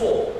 four.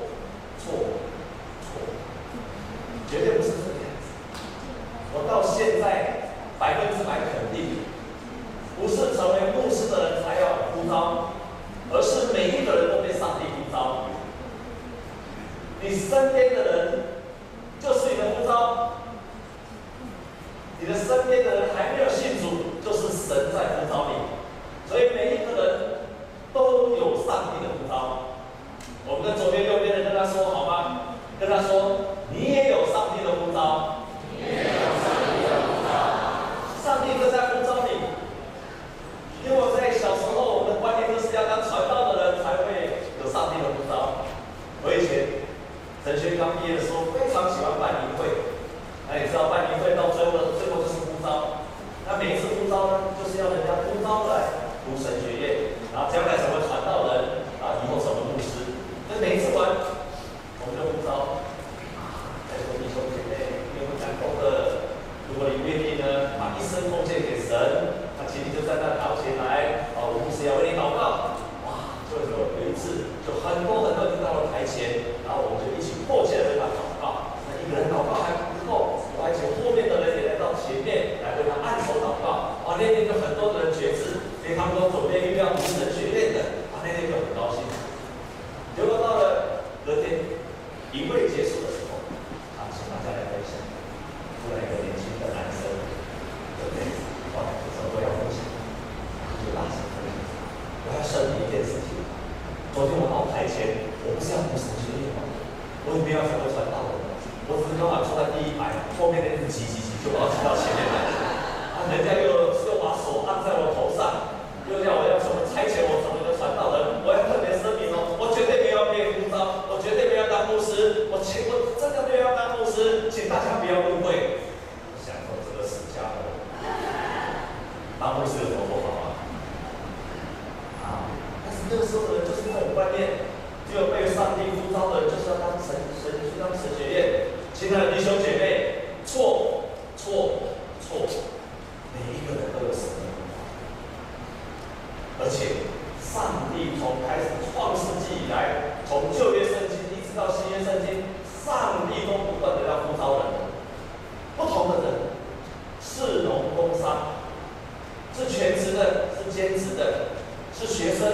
是全职的，是兼职的，是学生，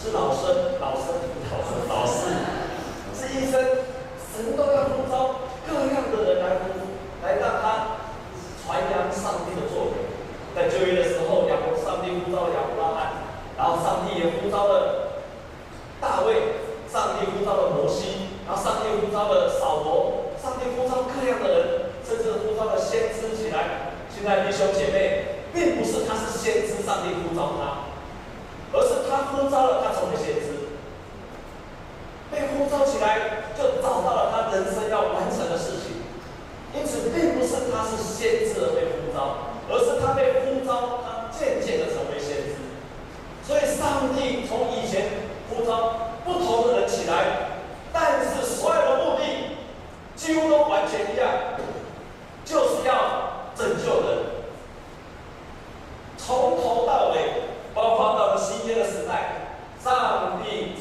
是老师，老师，老师，老师，是医生，什么都。现在弟兄姐妹并不是他是先知上帝呼召他而是他呼召了他成为先知。被呼召起来就找到了他人生要完成的事情。因此并不是他是先知而被呼召而是他被呼召他渐渐的成为先知。所以上帝从以前呼召不同的人起来但是所有的目的几乎都完全一样。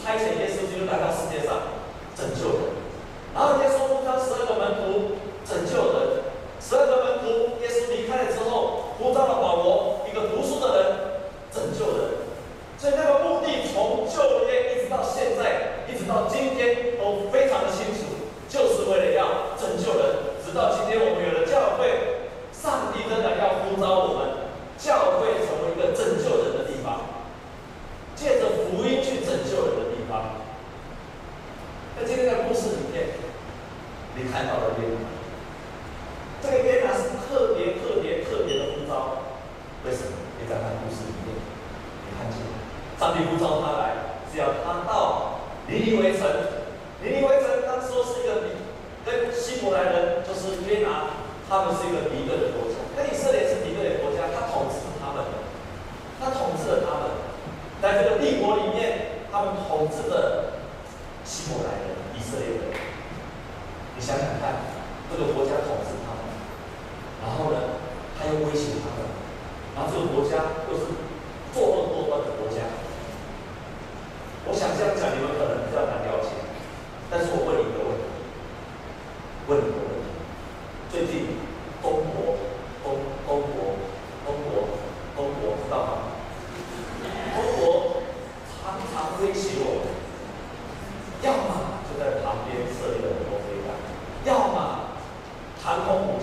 派遣耶稣基督来到世界上，拯救人；然后耶稣出生，十二个门徒拯救人；十二个门徒，耶稣离开了之后，扩张了保罗，一个读书的人拯救人。所以那个目的，从旧约一直到现在，一直到今天，都非常的清楚。要么就在旁边设立了人工飞弹，要么弹空母。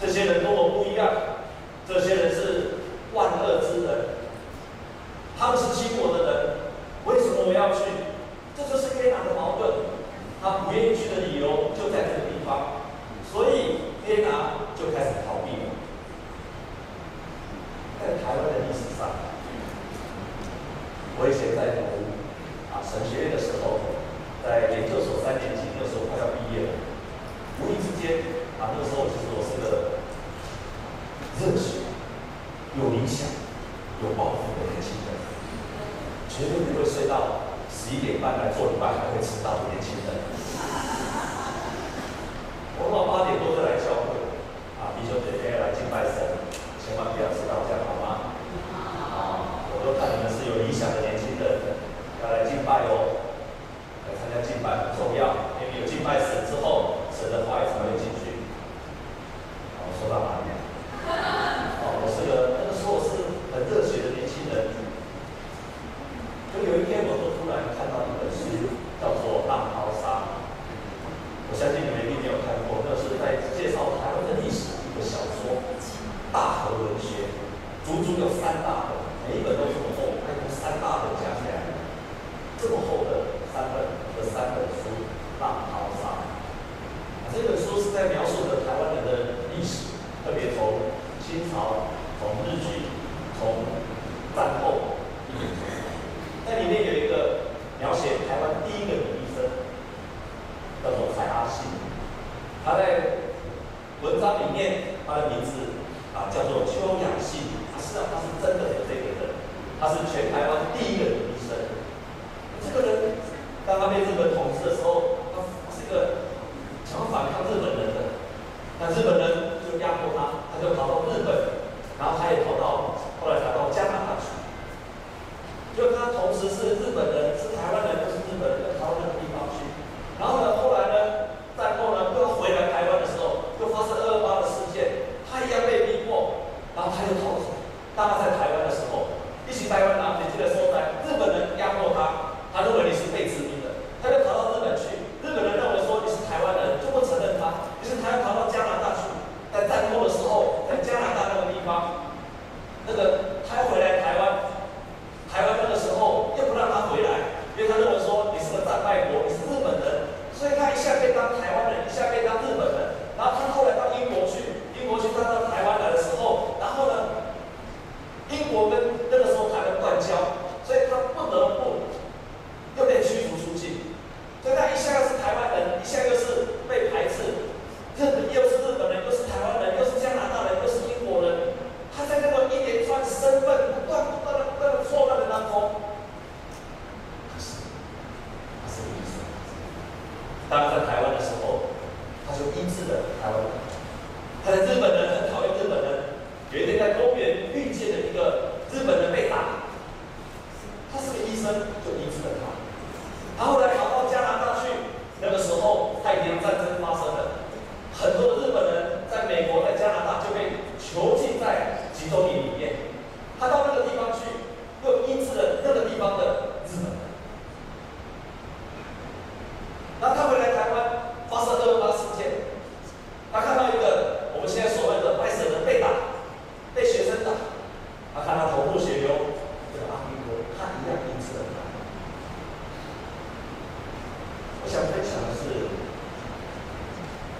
这些人跟我不一样，这些人是万恶之人，他们是轻我的人，为什么我要去？这就是最大的矛盾，他不愿意。足足有三大本每一本都是我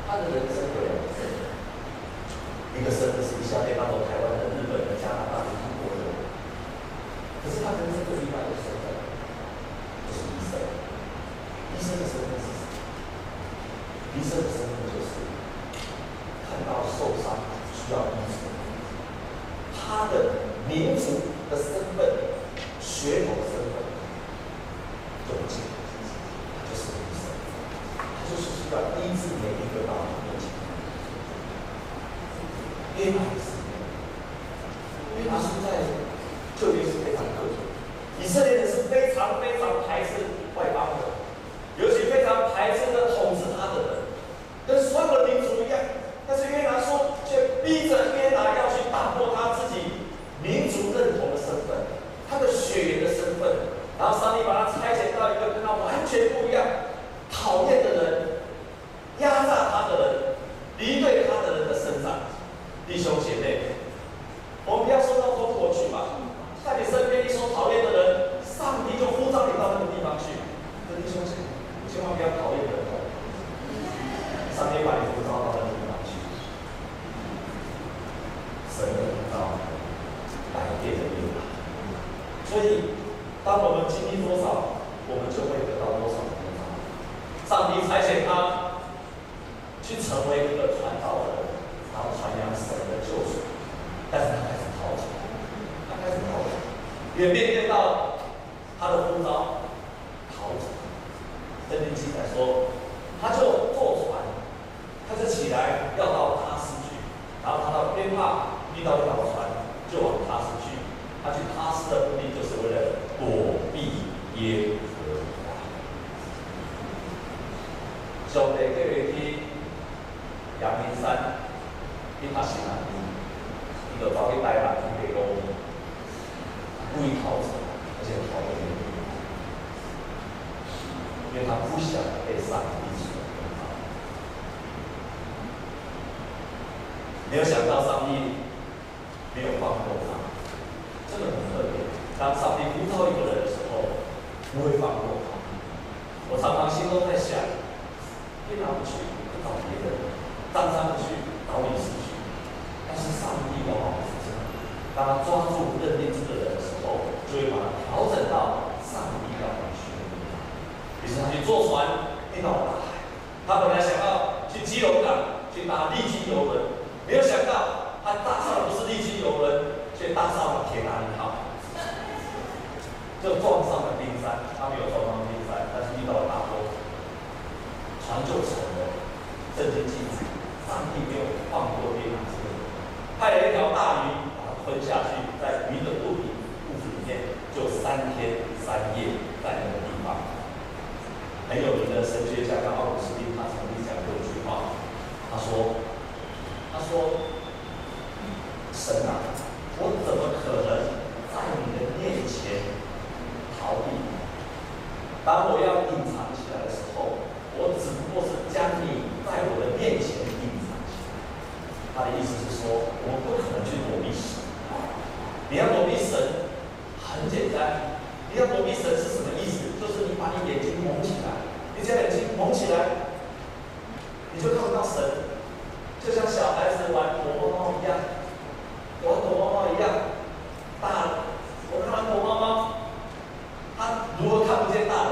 他的人生有两个身份，一个身份是一下被搬到台湾的、日本的、加拿大的英国的，可是他人生最一般的身份就是医生。医生的身份是什么？医生的身份。所以当我们经历多少，我们就会得到多少的。上帝派遣他去成为一个传道的人，然后传扬神的救赎。但是他开始逃出来，他开始逃出来，远边。坐船订到大海，他本来想要去基隆港去搭立基游轮，没有想到他搭上不是立基游轮，却搭上了铁达尼号，就撞。如果看不见大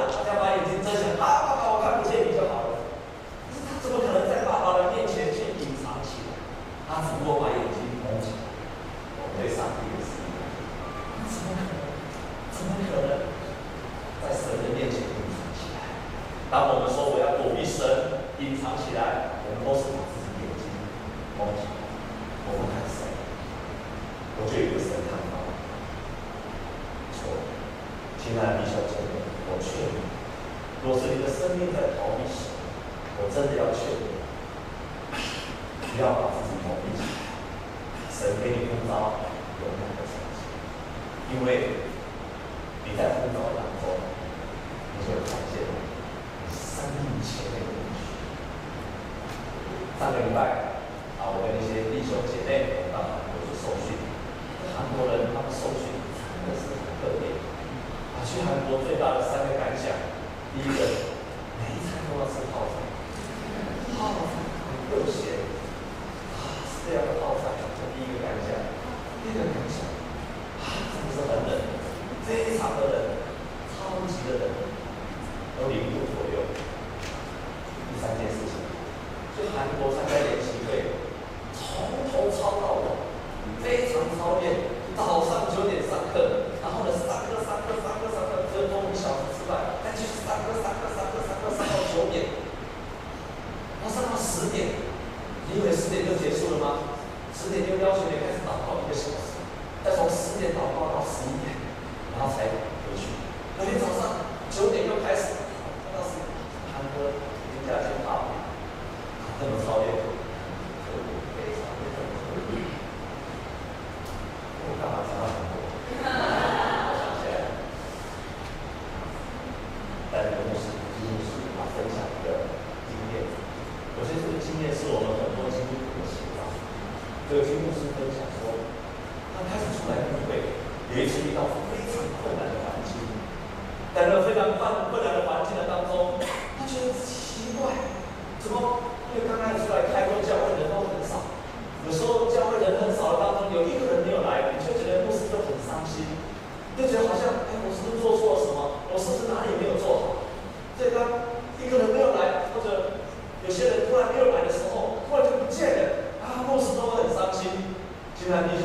三件事情。去韩国参加联席会从头抄到尾非常方便早上九点 시간이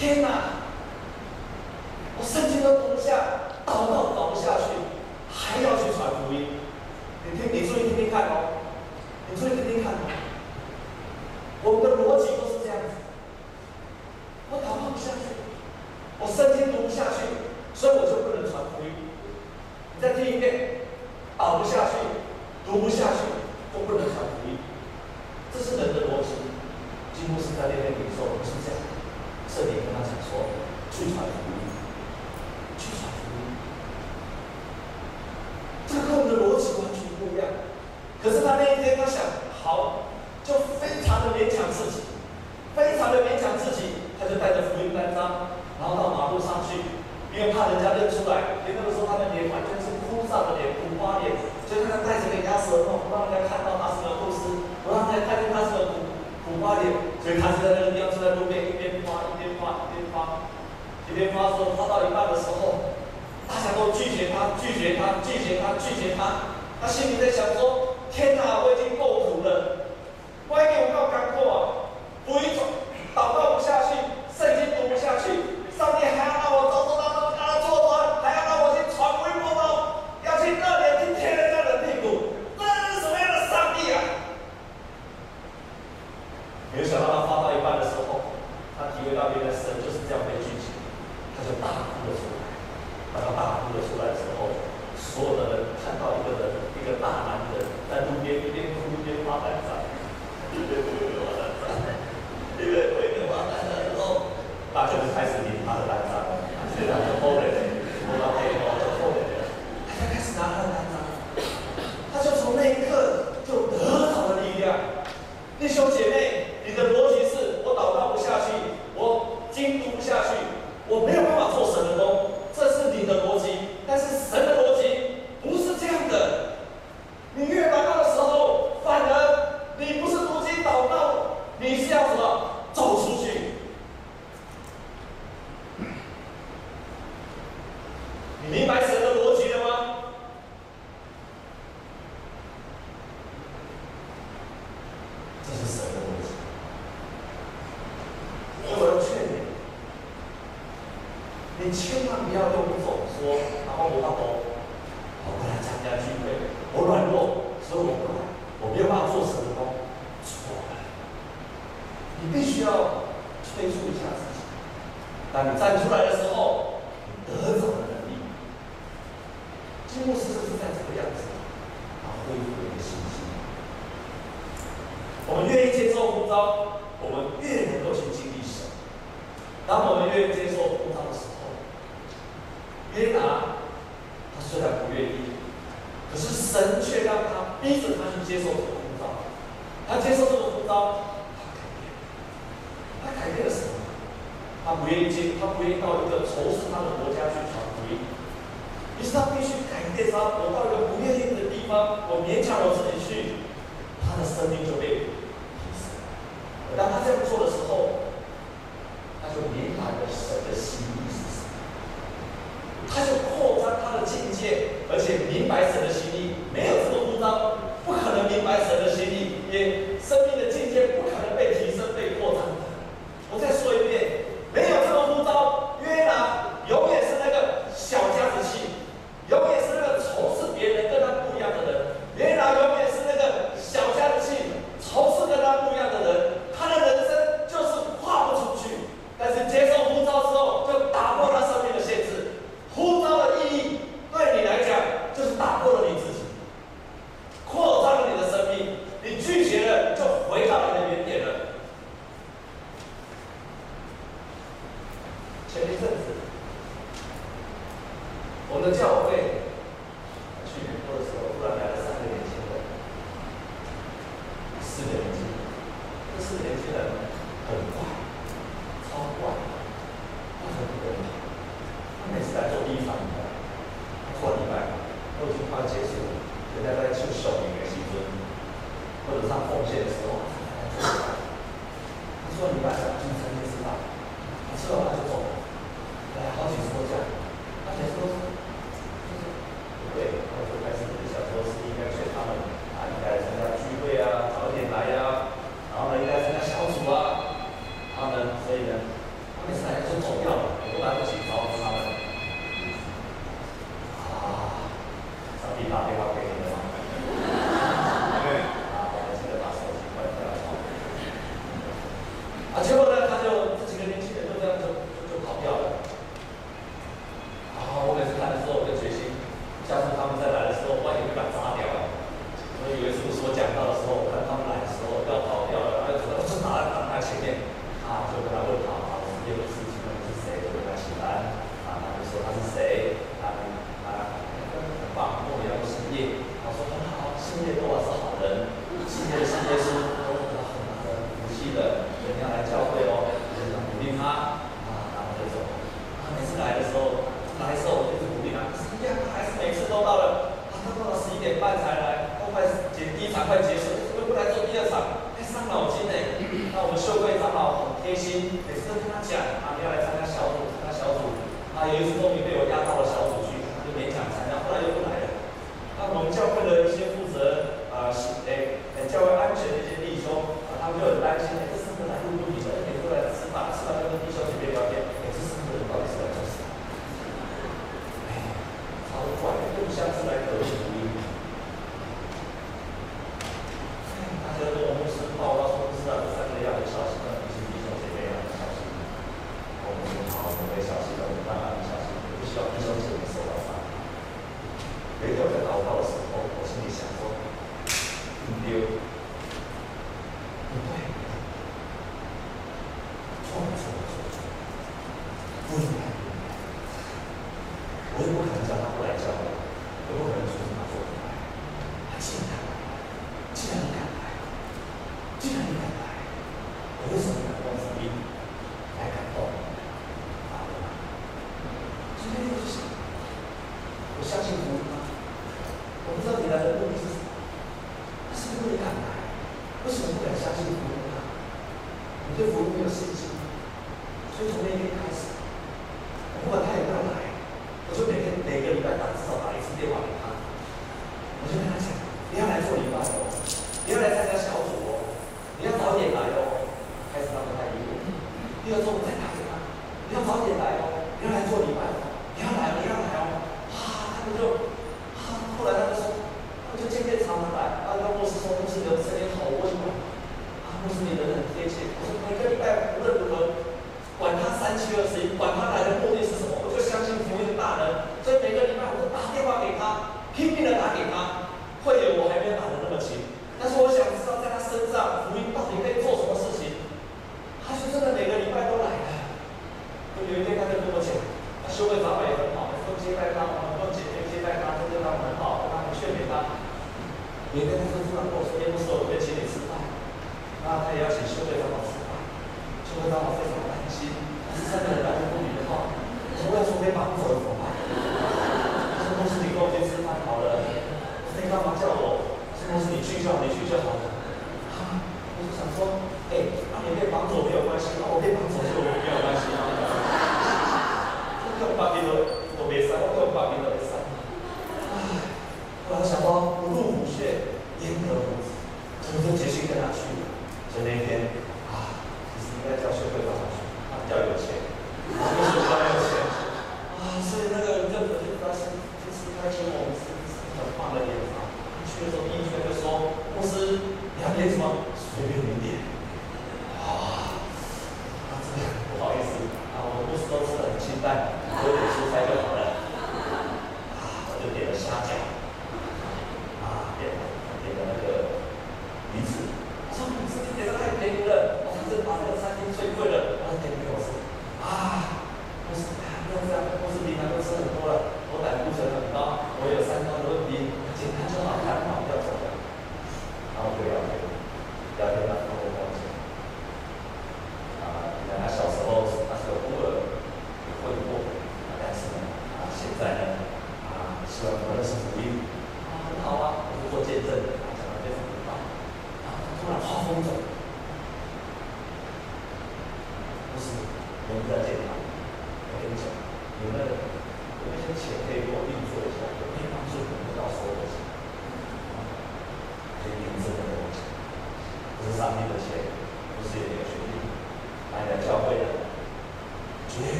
天哪、我圣经都读不下。我到哦我不来参加聚会我软弱所以我不来我没有办法做成功错你必须要催促一下自己。当你站出来一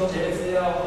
跟弟兄姐妹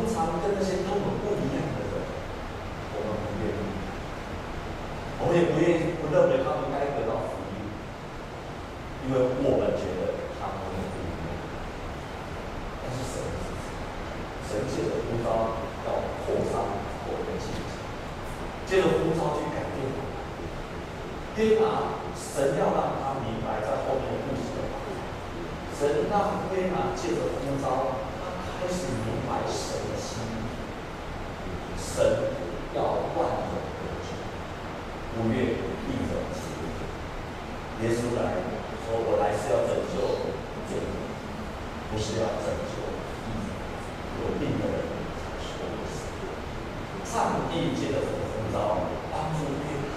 通常跟那些根本不一样的人，我们不愿意，我们也不愿意不认为他们该得到福音，因为我们觉得他们不应该。但是神，神借着呼召要扩张我们的信心，借着呼召去改变我们。约拿，神要让他明白在后面的故事的话，神让天拿借着呼召。都是明白神的心意，神要万有得救，不愿一人死。耶稣来说：“我来是要拯救罪人，不是要拯救义人。有病的人才是我的。”上帝借着火风召帮助约翰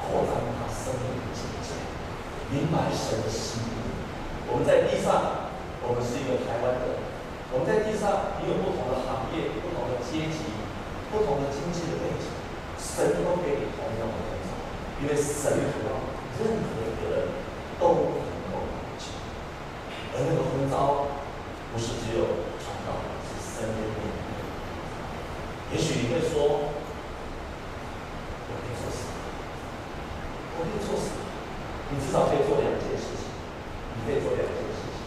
扩张他生命的境界，明白神的心意。因为神和任何一个人都能够蒙救，而那个呼召不是只有传道，是身边的人。也许你会说，我可以做什么？我可以做什么？你至少可以做两件事情。你可以做两件事情。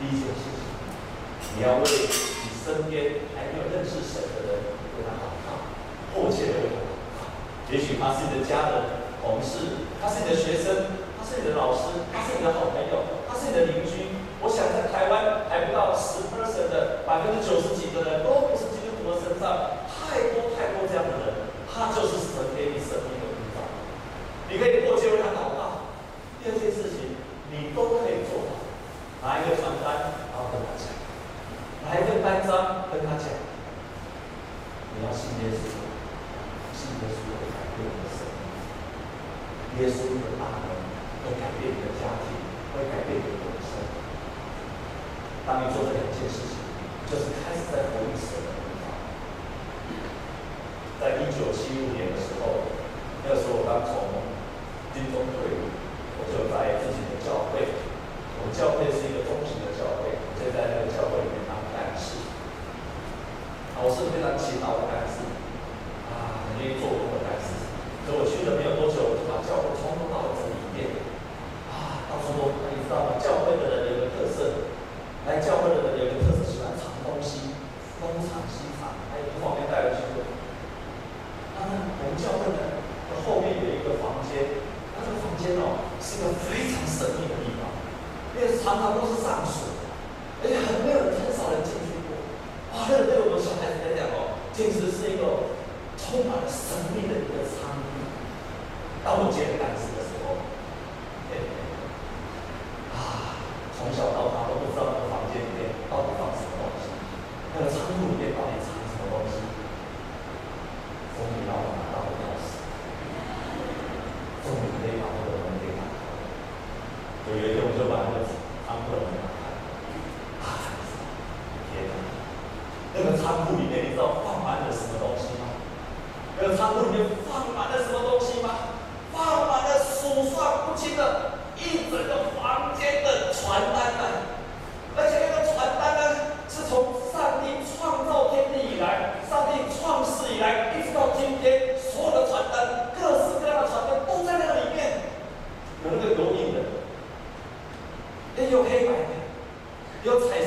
第一件事情，你要为你身边还没有认识神的人为他祷告，迫切的为他祷告。也许他是你的家人。同事，他是你的学生，他是你的老师，他是你的好朋友，他是你的邻居。我想在台湾还不到十 percent 的百分之九十几的人都不是基督徒的身上，太多太多这样的人，他就是神给你生命的护照。你可以。有踩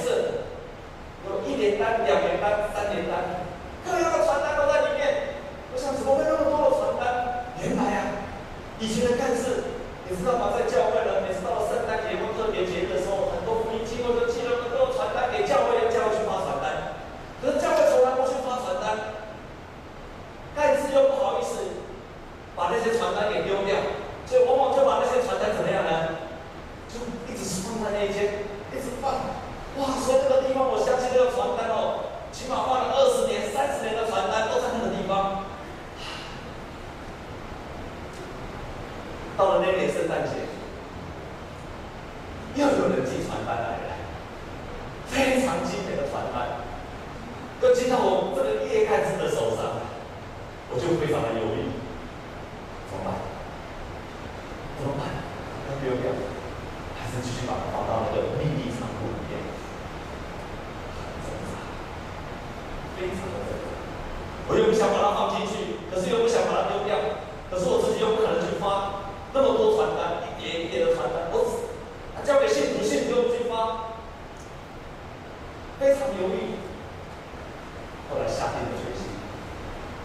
下定决心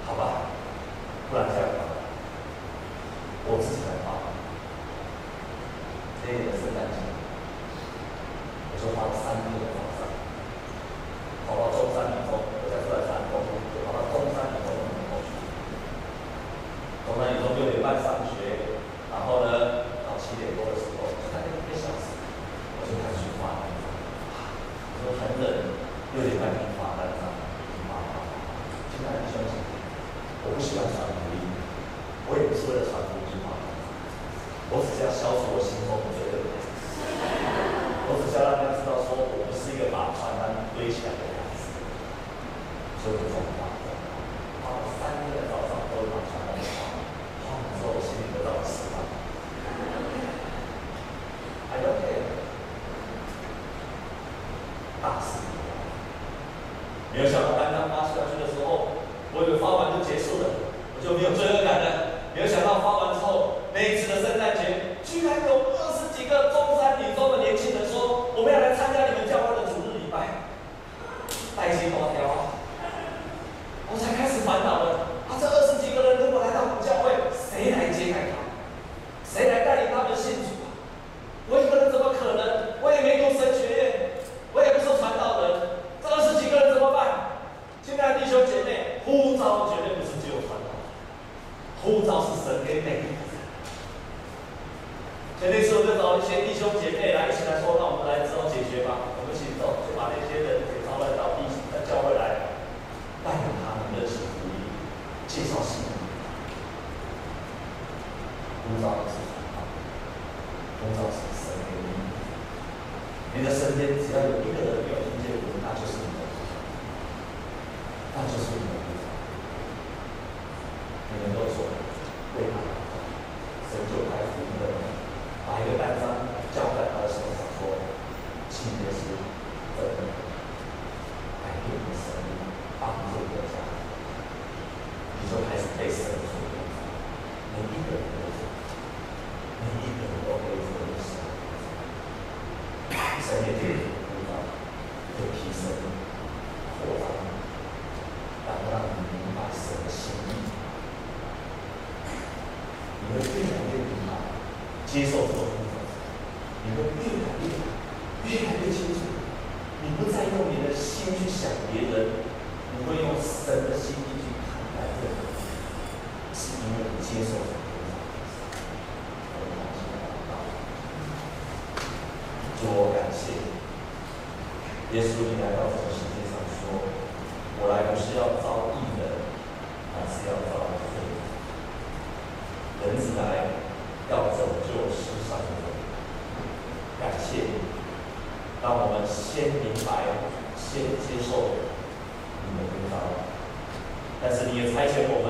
好吧？不然这样我自己做朋，你会越来越好，越来越清楚。你不再用你的心去想别人，你会用神的心意去看待这个人，是因为你接受了。我感谢耶稣，你来到这个世界上，说：“我来不是要招义人，而是要招。”排泄物